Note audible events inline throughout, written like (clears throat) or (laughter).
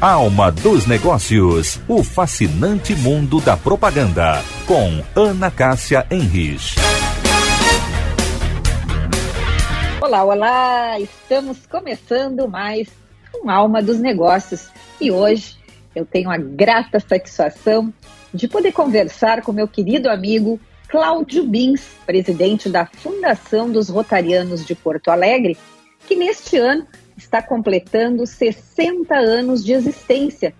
Alma dos Negócios, o fascinante mundo da propaganda, com Ana Cássia Henrich. Olá, olá! Estamos começando mais um Alma dos Negócios e hoje eu tenho a grata satisfação de poder conversar com meu querido amigo Cláudio Bins, presidente da Fundação dos Rotarianos de Porto Alegre, que neste ano está completando 60 anos de existência,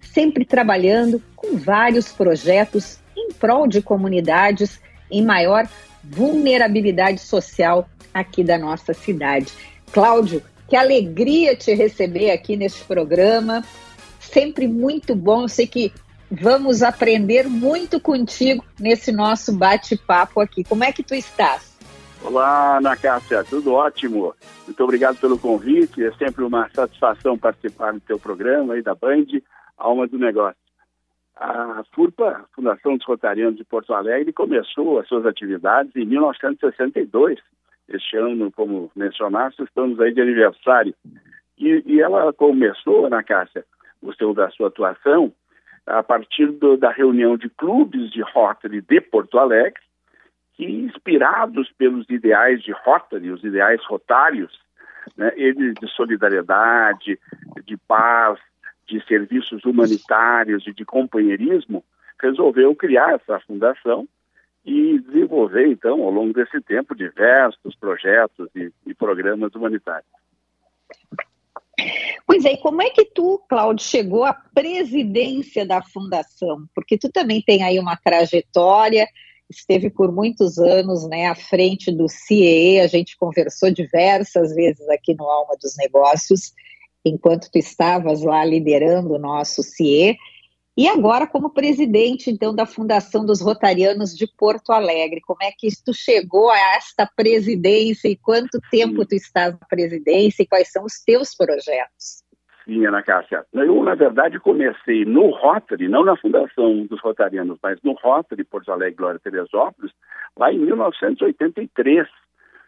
sempre trabalhando com vários projetos em prol de comunidades em maior vulnerabilidade social aqui da nossa cidade. Cláudio, que alegria te receber aqui neste programa. Sempre muito bom. Eu sei que vamos aprender muito contigo nesse nosso bate-papo aqui. Como é que tu estás? Olá, Ana Cássia, tudo ótimo. Muito obrigado pelo convite. É sempre uma satisfação participar do teu programa aí da Band, Alma do Negócio. A FURPA, Fundação dos Rotarianos de Porto Alegre, começou as suas atividades em 1962. Este ano, como mencionaste, estamos aí de aniversário. E, e ela começou, Ana Cássia, o seu da sua atuação, a partir do, da reunião de clubes de Rotary de Porto Alegre, que, inspirados pelos ideais de Rotary, os ideais rotários, né, eles de solidariedade, de paz, de serviços humanitários e de companheirismo, resolveu criar essa fundação e desenvolver, então, ao longo desse tempo, diversos projetos e, e programas humanitários. Pois é, e como é que tu, Cláudio, chegou à presidência da fundação? Porque tu também tem aí uma trajetória, esteve por muitos anos né, à frente do CIE, a gente conversou diversas vezes aqui no Alma dos Negócios, enquanto tu estavas lá liderando o nosso CIE, e agora como presidente, então, da Fundação dos Rotarianos de Porto Alegre. Como é que tu chegou a esta presidência e quanto tempo tu estás na presidência e quais são os teus projetos? Cássia. Eu, na verdade, comecei no Rotary, não na Fundação dos Rotarianos, mas no Rotary Porto Alegre Glória Teresópolis, lá em 1983,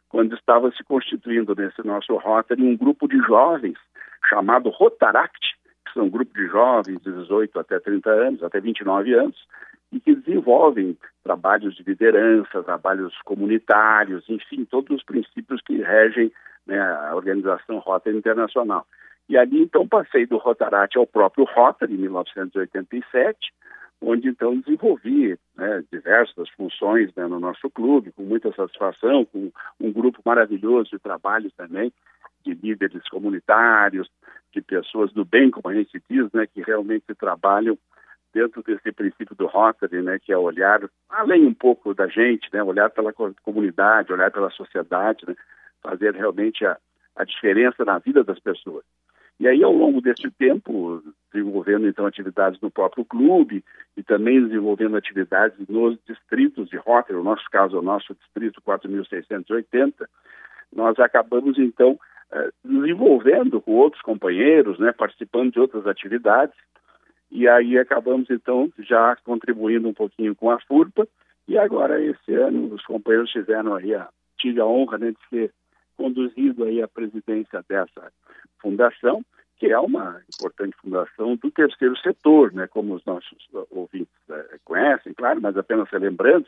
quando estava se constituindo nesse nosso Rotary um grupo de jovens chamado Rotaract, que são um grupo de jovens de 18 até 30 anos, até 29 anos, e que desenvolvem trabalhos de liderança, trabalhos comunitários, enfim, todos os princípios que regem né, a organização Rotary Internacional. E ali, então, passei do Rotaract ao próprio Rotary, em 1987, onde, então, desenvolvi né, diversas funções né, no nosso clube, com muita satisfação, com um grupo maravilhoso de trabalho também, de líderes comunitários, de pessoas do bem, como a gente diz, né, que realmente trabalham dentro desse princípio do Rotary, né, que é olhar além um pouco da gente, né, olhar pela comunidade, olhar pela sociedade, né, fazer realmente a, a diferença na vida das pessoas. E aí, ao longo desse tempo, desenvolvendo então atividades no próprio clube e também desenvolvendo atividades nos distritos de Rotary, no nosso caso, o nosso distrito 4680, nós acabamos então eh, desenvolvendo com outros companheiros, né, participando de outras atividades, e aí acabamos então já contribuindo um pouquinho com a FURPA, e agora esse ano os companheiros tiveram aí a, tive a honra né, de ser conduzido aí a presidência dessa fundação, que é uma importante fundação do terceiro setor, né, como os nossos ouvintes é, conhecem, claro, mas apenas relembrando,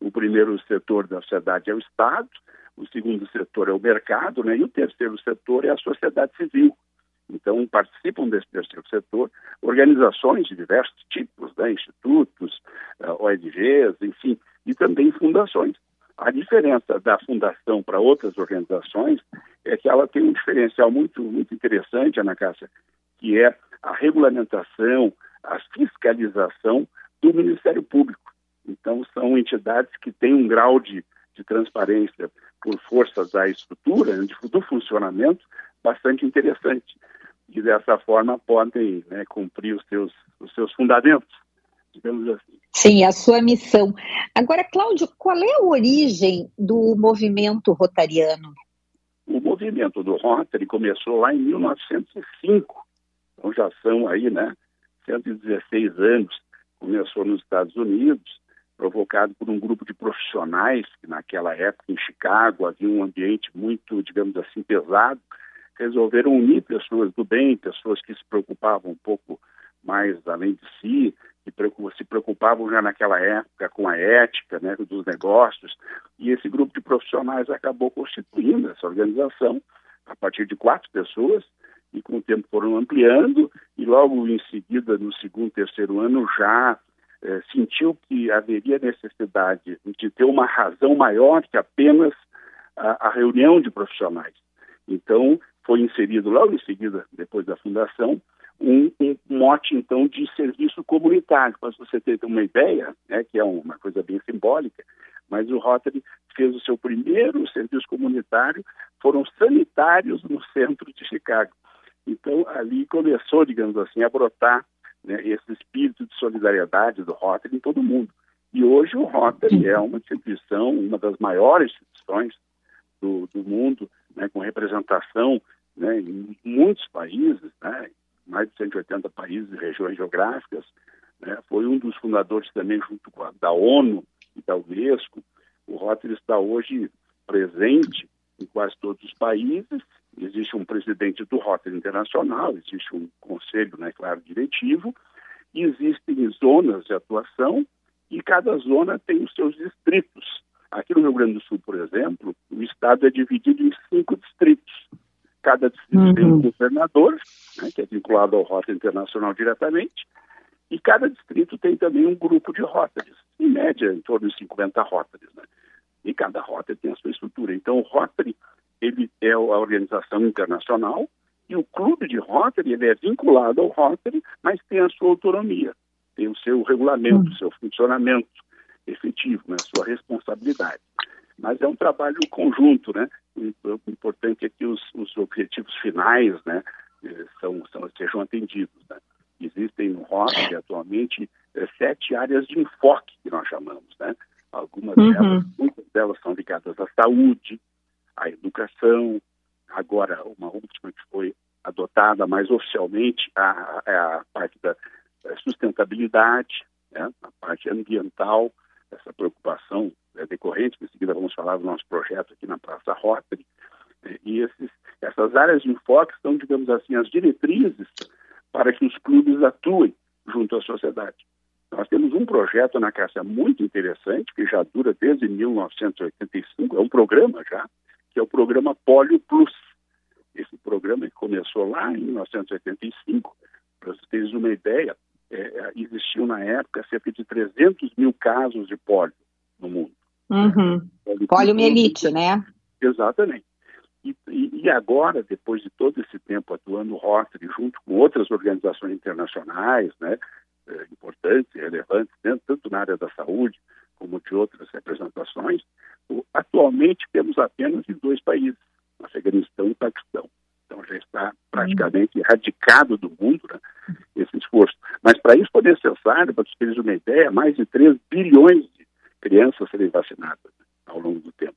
o primeiro setor da sociedade é o Estado, o segundo setor é o mercado, né? e o terceiro setor é a sociedade civil. Então, participam desse terceiro setor organizações de diversos tipos, né? institutos, eh, ONGs, enfim, e também fundações. A diferença da fundação para outras organizações é que ela tem um diferencial muito, muito interessante, Ana Cássia, que é a regulamentação, a fiscalização do Ministério Público. Então, são entidades que têm um grau de, de transparência por força da estrutura, do funcionamento, bastante interessante. E dessa forma podem né, cumprir os seus, os seus fundamentos, digamos assim. Sim, a sua missão. Agora, Cláudio, qual é a origem do movimento rotariano? O movimento do Rotary começou lá em 1905, então já são aí, né, 116 anos. Começou nos Estados Unidos, provocado por um grupo de profissionais que naquela época em Chicago havia um ambiente muito, digamos assim, pesado resolveram unir pessoas do bem, pessoas que se preocupavam um pouco mais além de si, que se preocupavam já naquela época com a ética né, dos negócios, e esse grupo de profissionais acabou constituindo essa organização a partir de quatro pessoas, e com o tempo foram ampliando, e logo em seguida, no segundo, terceiro ano, já eh, sentiu que haveria necessidade de ter uma razão maior que apenas a, a reunião de profissionais. Então, foi inserido logo em seguida, depois da fundação, um, um mote, então, de serviço comunitário. Para você ter uma ideia, né, que é uma coisa bem simbólica, mas o Rotary fez o seu primeiro serviço comunitário, foram sanitários no centro de Chicago. Então, ali começou, digamos assim, a brotar né, esse espírito de solidariedade do Rotary em todo o mundo. E hoje o Rotary é uma instituição, uma das maiores instituições do, do mundo, né, com representação né, em muitos países, né, mais de 180 países e regiões geográficas. Né, foi um dos fundadores também, junto com a da ONU e da Unesco. O Rotary está hoje presente em quase todos os países. Existe um presidente do Rotary Internacional, existe um conselho, né, claro, diretivo, e existem zonas de atuação e cada zona tem os seus distritos. Aqui no Rio Grande do Sul, por exemplo, o estado é dividido em cinco distritos. Cada distrito uhum. tem um uhum. governador, né, que é vinculado ao Rota Internacional diretamente, e cada distrito tem também um grupo de rotas, em média em torno de 50 rotas. Né? E cada rota tem a sua estrutura. Então, o Rotary ele é a organização internacional e o clube de Rotary ele é vinculado ao Rotary, mas tem a sua autonomia, tem o seu regulamento, o seu funcionamento efetivo, né, sua responsabilidade. Mas é um trabalho conjunto, né? O importante é que os, os objetivos finais, né, eh, são, são, sejam atendidos. Né? Existem no ROC atualmente é, sete áreas de enfoque que nós chamamos, né? Algumas uhum. delas, muitas delas são ligadas à saúde, à educação, agora uma última que foi adotada mais oficialmente a, a, a parte da sustentabilidade, né? a parte ambiental, essa preocupação é decorrente, em seguida vamos falar do nosso projeto aqui na Praça Rotary, e esses, essas áreas de enfoque são, digamos assim, as diretrizes para que os clubes atuem junto à sociedade. Nós temos um projeto na Cássia muito interessante, que já dura desde 1985, é um programa já, que é o programa Polio Plus. Esse programa começou lá em 1985, para vocês terem uma ideia, é, é, existiam na época cerca de 300 mil casos de pólio no mundo. Uhum. Poliomielite, né? Exatamente. E, e, e, agora, depois de todo esse tempo atuando o Rotary junto com outras organizações internacionais, né, é, importantes e relevantes, né, tanto na área da saúde como de outras representações, atualmente temos apenas em dois países, Afeganistão e Paquistão. Então já está praticamente erradicado do mundo né, esse esforço. Mas para isso poder ser necessário, para vocês terem uma ideia, mais de 3 bilhões de crianças serem vacinadas né, ao longo do tempo.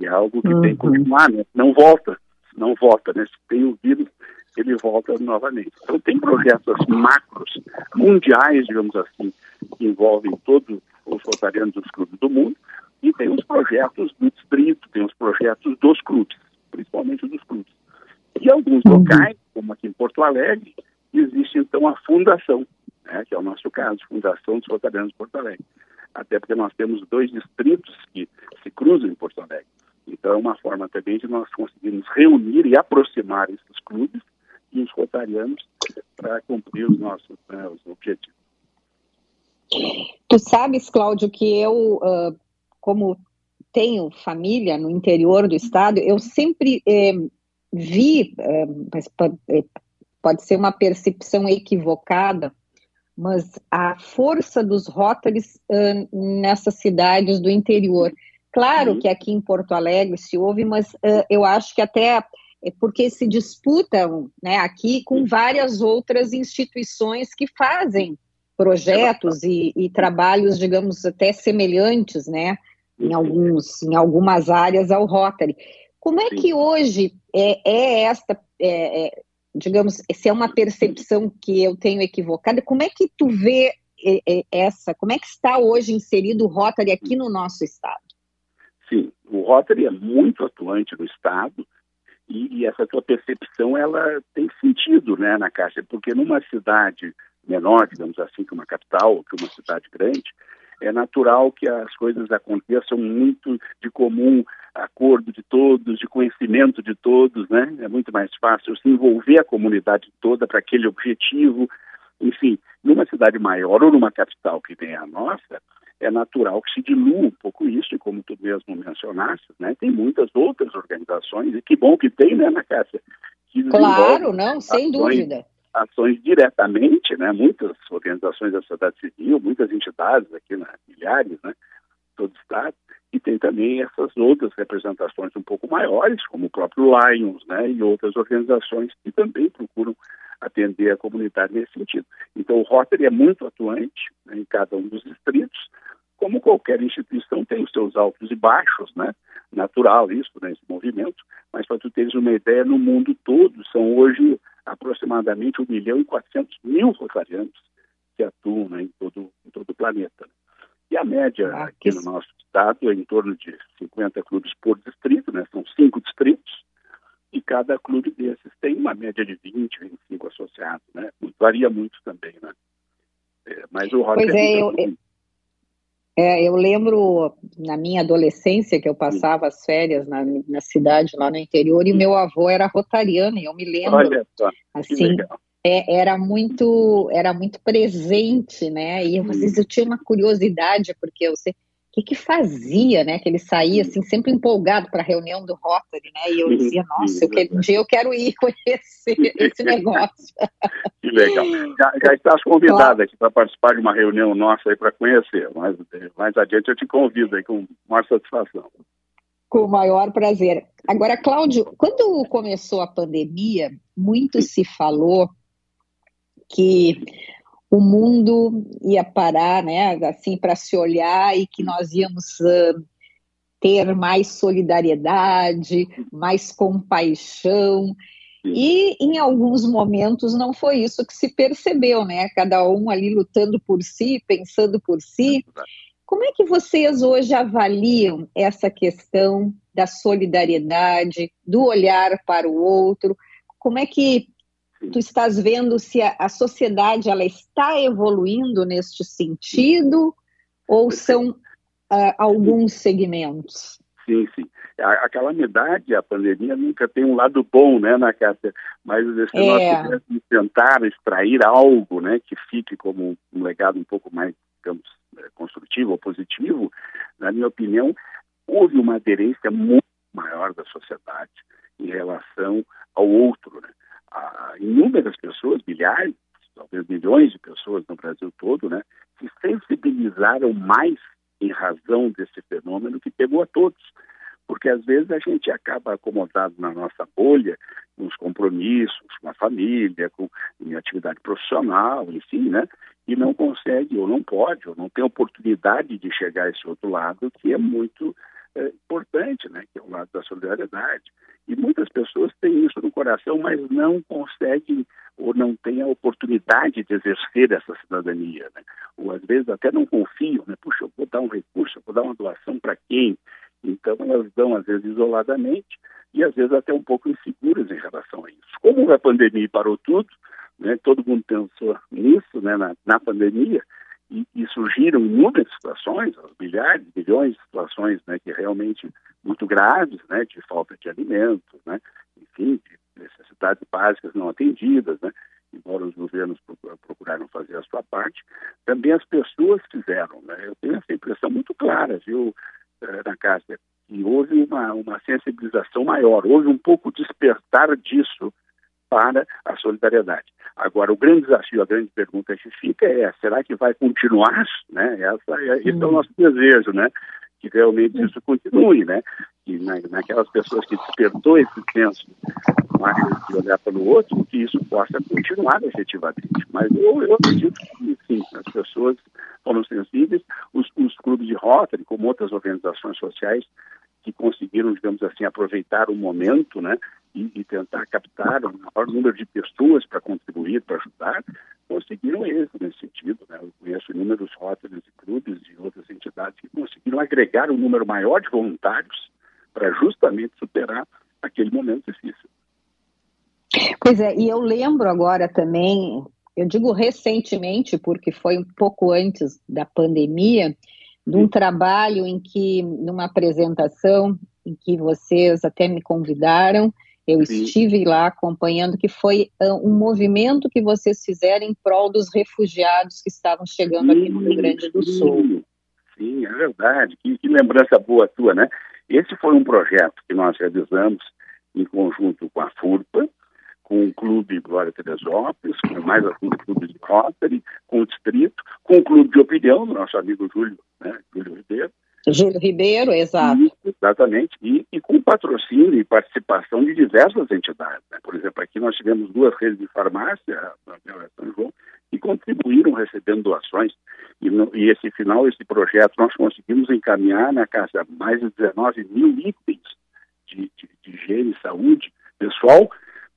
E é algo que uhum. tem que uhum. continuar, né? não volta, não volta, né? Se tem o vírus, ele volta novamente. Então tem projetos macros, mundiais, digamos assim, que envolvem todos os rotarianos dos clubes do mundo, e tem os projetos do distrito, tem os projetos dos clubes, principalmente dos clubes. E alguns uhum. locais, como aqui em Porto Alegre, existe então a fundação, né, que é o nosso caso, Fundação dos Rotarianos de Porto Alegre. Até porque nós temos dois distritos que se cruzam em Porto Alegre. Então é uma forma também de nós conseguirmos reunir e aproximar esses clubes e os rotarianos para cumprir os nossos né, os objetivos. Tu sabes, Cláudio, que eu, uh, como tenho família no interior do estado, eu sempre eh, vi, eh, pode ser uma percepção equivocada, mas a força dos Rotaries uh, nessas cidades do interior. Claro uhum. que aqui em Porto Alegre se ouve, mas uh, eu acho que até é porque se disputam né, aqui com várias outras instituições que fazem projetos e, e trabalhos, digamos, até semelhantes, né, em, alguns, em algumas áreas ao Rotary. Como é que hoje é, é esta, é, é, digamos, se é uma percepção que eu tenho equivocada, como é que tu vê é, é, essa, como é que está hoje inserido o Rotary aqui no nosso estado? Sim, o Rotary é muito atuante no estado E, e, essa tua percepção, ela tem sentido, né, na Caixa, porque numa cidade menor, digamos assim, que uma capital, que uma cidade grande, é natural que as coisas aconteçam muito de comum acordo de todos, de conhecimento de todos, né? É muito mais fácil se envolver a comunidade toda para aquele objetivo. Enfim, numa cidade maior ou numa capital que nem a nossa, é natural que se dilua um pouco isso, e como tu mesmo mencionaste, né? Tem muitas outras organizações, e que bom que tem, né, Ana Cássia? Claro, não, sem ações, dúvida ações diretamente, né? Muitas organizações da sociedade civil, muitas entidades aqui, né? milhares, né? Todo o estado e tem também essas outras representações um pouco maiores, como o próprio Lions, né? E outras organizações que também procuram atender a comunidade nesse sentido. Então, o Rotary é muito atuante né, em cada um dos distritos, como qualquer instituição tem os seus altos e baixos, né? Natural isso, né? Esse movimento. Mas para tu teres uma ideia, no mundo todo são hoje aproximadamente 1 milhão e 400 mil rotarianos que atuam né, em, todo, em todo o planeta. E a média ah, aqui no nosso estado é em torno de 50 clubes por distrito, né? São cinco distritos, e cada clube desses tem uma média de 20, 25 associados, né? Varia muito também, né? É, mas o Pois é, é eu, é, eu lembro na minha adolescência que eu passava as férias na, na cidade, lá no interior, e meu avô era rotariano, e eu me lembro, Olha só, assim, é, era muito era muito presente, né? E às vezes eu tinha uma curiosidade, porque eu sei o que, que fazia, né? Que ele saía assim, sempre empolgado para a reunião do Rotary, né? E eu dizia, nossa, eu quero, um dia eu quero ir conhecer (laughs) esse negócio. Que legal. Já, já estás convidada claro. aqui para participar de uma reunião nossa aí para conhecer. Mais, mais adiante eu te convido aí com maior satisfação. Com o maior prazer. Agora, Cláudio, quando começou a pandemia, muito se falou que o mundo ia parar, né, assim, para se olhar e que nós íamos uh, ter mais solidariedade, mais compaixão. E em alguns momentos não foi isso que se percebeu, né? Cada um ali lutando por si, pensando por si. Como é que vocês hoje avaliam essa questão da solidariedade, do olhar para o outro? Como é que tu estás vendo se a, a, sociedade ela está evoluindo neste sentido ou são uh, alguns segmentos? Sim, sim. A, a, calamidade, a pandemia nunca tem um lado bom, né, na Cássia? Mas se é. nós tentar extrair algo, né, que fique como um legado um pouco mais, digamos, eh, construtivo ou positivo, na minha opinião, houve uma aderência muito maior da sociedade em relação ao outro, né? A inúmeras pessoas, milhares, talvez milhões de pessoas no Brasil todo, né, se sensibilizaram mais em razão desse fenômeno que pegou a todos. Porque às vezes a gente acaba acomodado na nossa bolha, com os compromissos, com a família, com em atividade profissional, enfim, né? E não consegue, ou não pode, ou não tem oportunidade de chegar a esse outro lado, que é muito é, importante, né? Que é o lado da solidariedade. E muitas pessoas têm isso no coração, mas não conseguem ou não têm a oportunidade de exercer essa cidadania. Né? Ou às vezes até não confiam, né? Puxa, eu vou dar um recurso, eu vou dar uma doação para quem? Então elas dão, às vezes, isoladamente e às vezes até um pouco inseguras em relação a isso. Como a pandemia parou tudo, né? todo mundo pensou nisso né? na, na pandemia, e, e, surgiram inúmeras situações, milhares, milhões de situações né, que realmente muito graves, né, de falta de alimentos, né, enfim, de necessidades básicas não atendidas, né, embora os governos procuraram fazer a sua parte, também as pessoas fizeram. Né, eu tenho essa impressão muito clara, viu, eh, na casa, que houve uma, uma sensibilização maior, houve um pouco despertar disso para a solidariedade. Agora, o grande desafio, a grande pergunta que fica é: será que vai continuar? Né? Essa, é, esse é o nosso desejo, né? Que realmente isso continue, né? Que na, naquelas pessoas que despertou esse senso mais de olhar para o outro, que isso possa continuar efetivamente. Mas eu, eu acredito que, sim, as pessoas foram sensíveis, os, os clubes de Rotary, como outras organizações sociais, que conseguiram, digamos assim, aproveitar o momento, né, e, e tentar captar um maior número de pessoas para contribuir, para ajudar, conseguiram êxito nesse sentido. Né? Eu conheço inúmeros rótulos e clubes e outras entidades que conseguiram agregar um número maior de voluntários para justamente superar aquele momento difícil. Pois é, e eu lembro agora também, eu digo recentemente, porque foi um pouco antes da pandemia, de um trabalho em que, numa apresentação, em que vocês até me convidaram, eu Sim. estive lá acompanhando, que foi uh, um movimento que vocês fizeram em prol dos refugiados que estavam chegando Sim, aqui no Rio Grande do Sul. Sim, é verdade. Que, que lembrança boa tua, né? Esse foi um projeto que nós realizamos em conjunto com a FURPA, com o Clube Glória Teresópolis, com mais alguns clubes de Rotary, com o Distrito, com o Clube de Opinião, do nosso amigo Júlio, né, Júlio Ribeiro. Júlio Ribeiro, exato. E, exatamente, e, e, com patrocínio e participação de diversas entidades. Né? Por exemplo, aqui nós tivemos duas redes de farmácia, São João, que contribuíram recebendo doações. E, no, e, esse final, esse projeto, nós conseguimos encaminhar na casa mais de 19 mil itens de, de, de higiene e saúde pessoal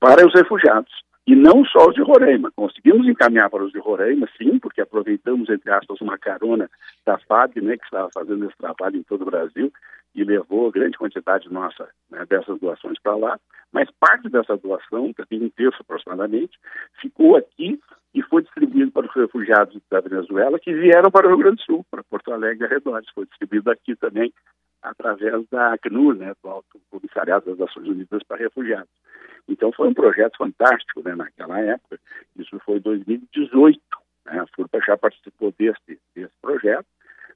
para os refugiados. E não só os de Roraima. Conseguimos encaminhar para os de Roraima, sim, porque aproveitamos, entre aspas, uma carona da FAB, né, que estava fazendo esse trabalho em todo o Brasil, e levou grande quantidade nossa né, dessas doações para lá. Mas parte dessa doação, que um terço aproximadamente, ficou aqui e foi distribuído para os refugiados da Venezuela que vieram para o Rio Grande do Sul, para Porto Alegre e arredores. Foi distribuído aqui também através da ACNUR, né, do Alto Comissariado das Nações Unidas para Refugiados. Então foi um projeto fantástico né, naquela época. Isso foi em 2018. Né, a FURPA já participou desse, desse projeto.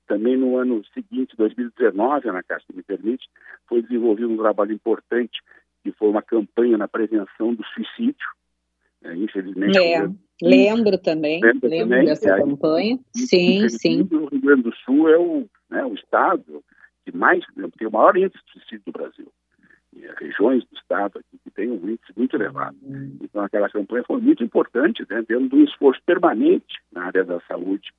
Também no ano seguinte, 2019, na Caixa Me Permite, foi desenvolvido um trabalho importante, que foi uma campanha na prevenção do suicídio. É, infelizmente. É, lembro também, lembro, lembro também, dessa é, campanha. sim, sim. O Rio Grande do Sul é o, né, o estado que mais tem o maior índice de suicídio do Brasil regiões do estado aqui que tem um índice muito elevado. Então aquela campanha foi muito importante, né, dentro de um esforço permanente na área da saúde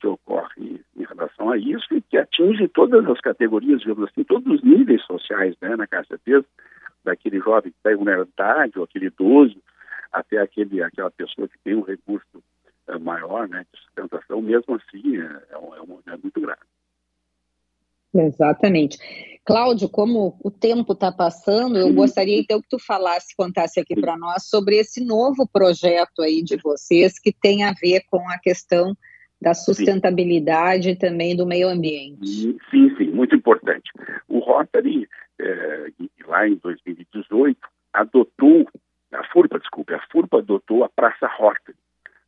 que ocorre em relação a isso e que atinge todas as categorias, digamos assim, todos os níveis sociais, né, na casa certeza, daquele jovem que está em vulnerabilidade, ou aquele idoso, até aquele, aquela pessoa que tem um recurso é, maior, né, de sustentação, mesmo assim, é, é, é, é muito grave. Exatamente. Cláudio, como o tempo está passando, eu gostaria então que tu falasse, contasse aqui para nós sobre esse novo projeto aí de vocês que tem a ver com a questão da sustentabilidade e também do meio ambiente. Sim, sim, muito importante. O Rotary, é, lá em 2018, adotou, a FURPA, desculpe, a FURPA adotou a Praça Rotary.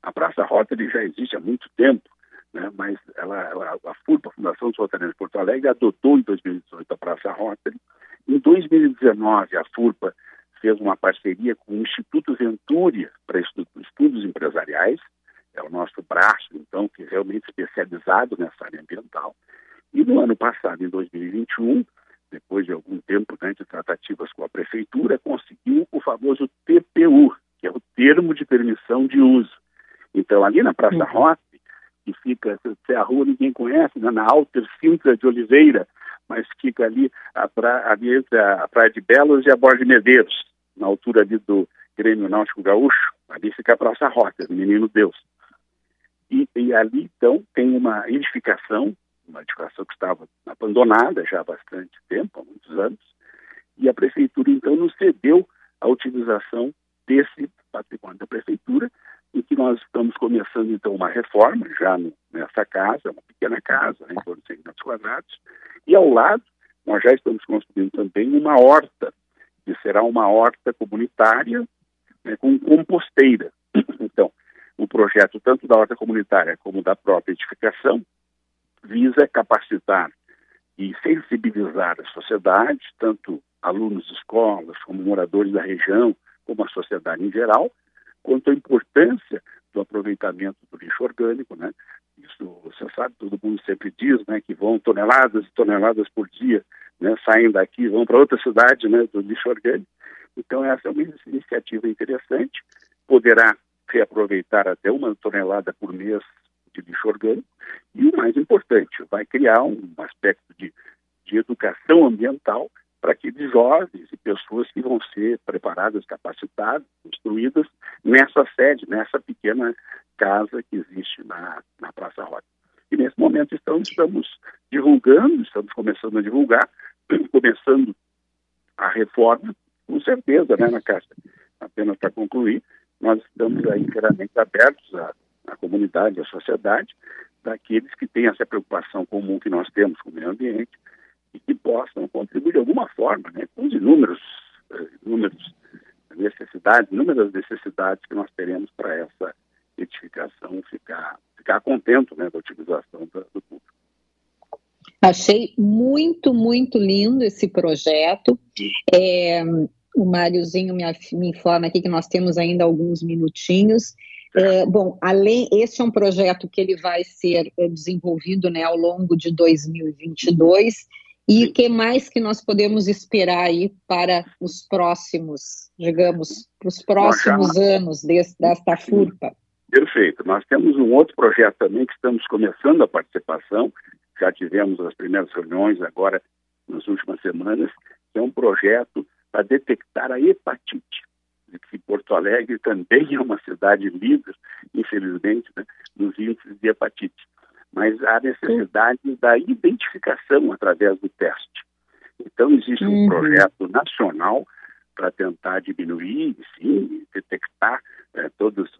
A Praça Rotary já existe há muito tempo, né, mas ela, ela, a FURPA, a Fundação dos Rotarianos de Porto Alegre, adotou em 2018 a Praça Rotary. Em 2019, a FURPA fez uma parceria com o Instituto Ventúria para estudos empresariais, é o nosso braço, então, que é realmente especializado nessa área ambiental. E no ano passado, em 2021, depois de algum tempo né, de tratativas com a prefeitura, conseguiu o famoso TPU, que é o Termo de Permissão de Uso. Então, ali na Praça uhum. Rota, que fica, se a rua ninguém conhece, né, na Alter Sintra de Oliveira, mas fica ali, a pra, a Praia de Belos e a Borda de Medeiros, na altura ali do Grêmio Náutico Gaúcho, ali fica a Praça Rota, Menino Deus. E, e, ali, então, tem uma edificação, uma edificação que estava abandonada já há bastante tempo, há muitos anos, e a prefeitura, então, nos cedeu a utilização desse patrimônio da prefeitura e que nós estamos começando, então, uma reforma já nessa casa, uma pequena casa, né, em torno de 100 metros quadrados, e ao lado nós já estamos construindo também uma horta, que será uma horta comunitária né, com composteira. (clears throat) Então, o projeto, tanto da horta comunitária como da própria edificação, visa capacitar e sensibilizar a sociedade, tanto alunos de escolas, como moradores da região, como a sociedade em geral, quanto à importância do aproveitamento do lixo orgânico, né? Isso, você sabe, todo mundo sempre diz, né, que vão toneladas e toneladas por dia, né, saem daqui, vão para outra cidade, né, do lixo orgânico. Então essa é uma iniciativa interessante, poderá reaproveitar até uma tonelada por mês de lixo orgânico e o mais importante, vai criar um aspecto de, de educação ambiental para aqueles jovens e pessoas que vão ser preparadas, capacitadas, instruídas nessa sede, nessa pequena casa que existe na, na Praça Roda. E nesse momento estamos, estamos divulgando, estamos começando a divulgar, (clears throat) começando a reforma com certeza, né, na Caixa? Apenas para concluir, nós estamos aí inteiramente abertos à, à comunidade, à sociedade, daqueles que têm essa preocupação comum que nós temos com o meio ambiente e que possam contribuir de alguma forma, né, com os inúmeros, uh, inúmeros necessidades, inúmeras necessidades que nós teremos para essa edificação ficar, ficar contento né, da utilização do, público. Achei muito, muito lindo esse projeto. É, o Máriozinho me, me, informa aqui que nós temos ainda alguns minutinhos. É, bom, além, esse é um projeto que ele vai ser é, desenvolvido né, ao longo de 2022. E o que mais que nós podemos esperar aí para os próximos, digamos, para os próximos anos desse, desta FURPA? Perfeito. Nós temos um outro projeto também que estamos começando a participação, já tivemos as primeiras reuniões agora nas últimas semanas, que é um projeto para detectar a hepatite. Que Porto Alegre também é uma cidade líder, infelizmente, né, nos índices de hepatite. Mas há necessidade sim. da identificação através do teste. Então, existe um uhum. projeto nacional para tentar diminuir, sim, detectar é, todas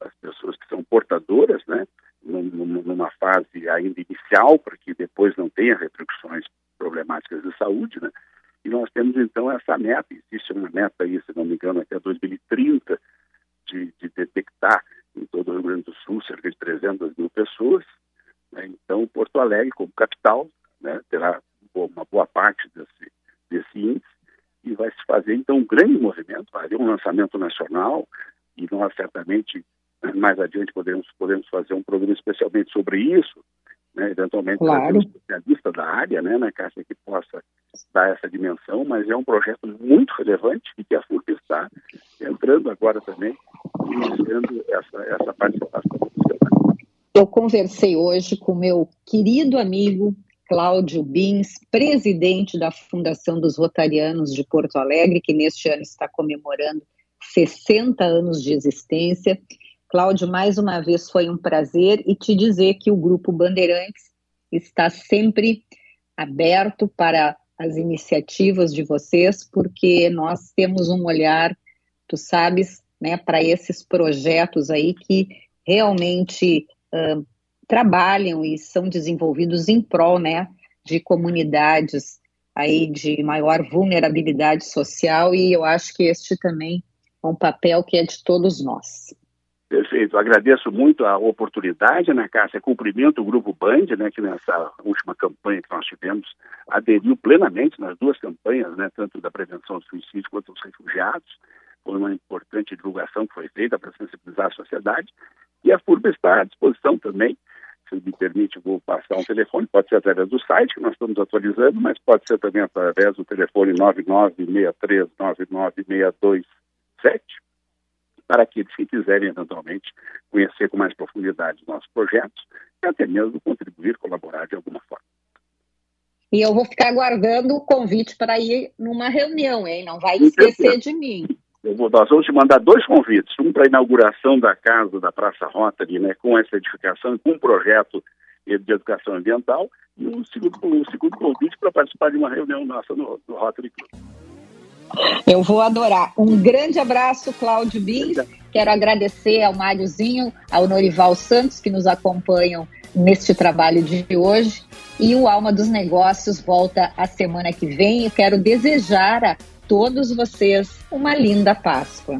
as pessoas que são portadoras, né, numa fase ainda inicial, para que depois não tenha repercussões problemáticas de saúde, né? E nós temos então essa meta, existe uma meta aí, se não me engano, até 2030, de, de detectar em todo o Rio Grande do Sul cerca de 300 mil pessoas. Né? Então, Porto Alegre, como capital, né, terá uma boa parte desse, desse índice e vai se fazer então um grande movimento, vai haver um lançamento nacional e nós certamente mais adiante podemos, podemos fazer um programa especialmente sobre isso, né, eventualmente claro. um especialista da área, né, na Caixa, que possa dar essa dimensão, mas é um projeto muito relevante e que a FURC está entrando agora também, iniciando essa, essa participação. Eu conversei hoje com meu querido amigo Cláudio Bins, presidente da Fundação dos Rotarianos de Porto Alegre, que neste ano está comemorando 60 anos de existência. Cláudio, mais uma vez foi um prazer e te dizer que o Grupo Bandeirantes está sempre aberto para as iniciativas de vocês, porque nós temos um olhar, tu sabes, né, para esses projetos aí que realmente uh, trabalham e são desenvolvidos em prol, né, de comunidades aí de maior vulnerabilidade social e eu acho que este também é um papel que é de todos nós. Perfeito. Agradeço muito a oportunidade, né, Cássia? Cumprimento o Grupo Band, né, que nessa última campanha que nós tivemos aderiu plenamente nas duas campanhas, né, tanto da prevenção do suicídio quanto dos refugiados. Foi uma importante divulgação que foi feita para sensibilizar a sociedade. E a FURB está à disposição também. Se me permite, vou passar um telefone, pode ser através do site, que nós estamos atualizando, mas pode ser também através do telefone 99639962 para aqueles que quiserem eventualmente conhecer com mais profundidade os nossos projetos e até mesmo contribuir, colaborar de alguma forma. E eu vou ficar aguardando o convite para ir numa reunião, hein? Não vai esquecer de mim. Eu vou, nós vamos te mandar dois convites, um para a inauguração da casa da Praça Rotary, né, com essa edificação, com um projeto de educação ambiental, e um segundo, um segundo convite para participar de uma reunião nossa no, no Rotary Club. Eu vou adorar. Um grande abraço, Cláudio Bins. Quero agradecer ao Máriozinho, ao Norival Santos, que nos acompanham neste trabalho de hoje. E o Alma dos Negócios volta a semana que vem. Eu quero desejar a todos vocês uma linda Páscoa.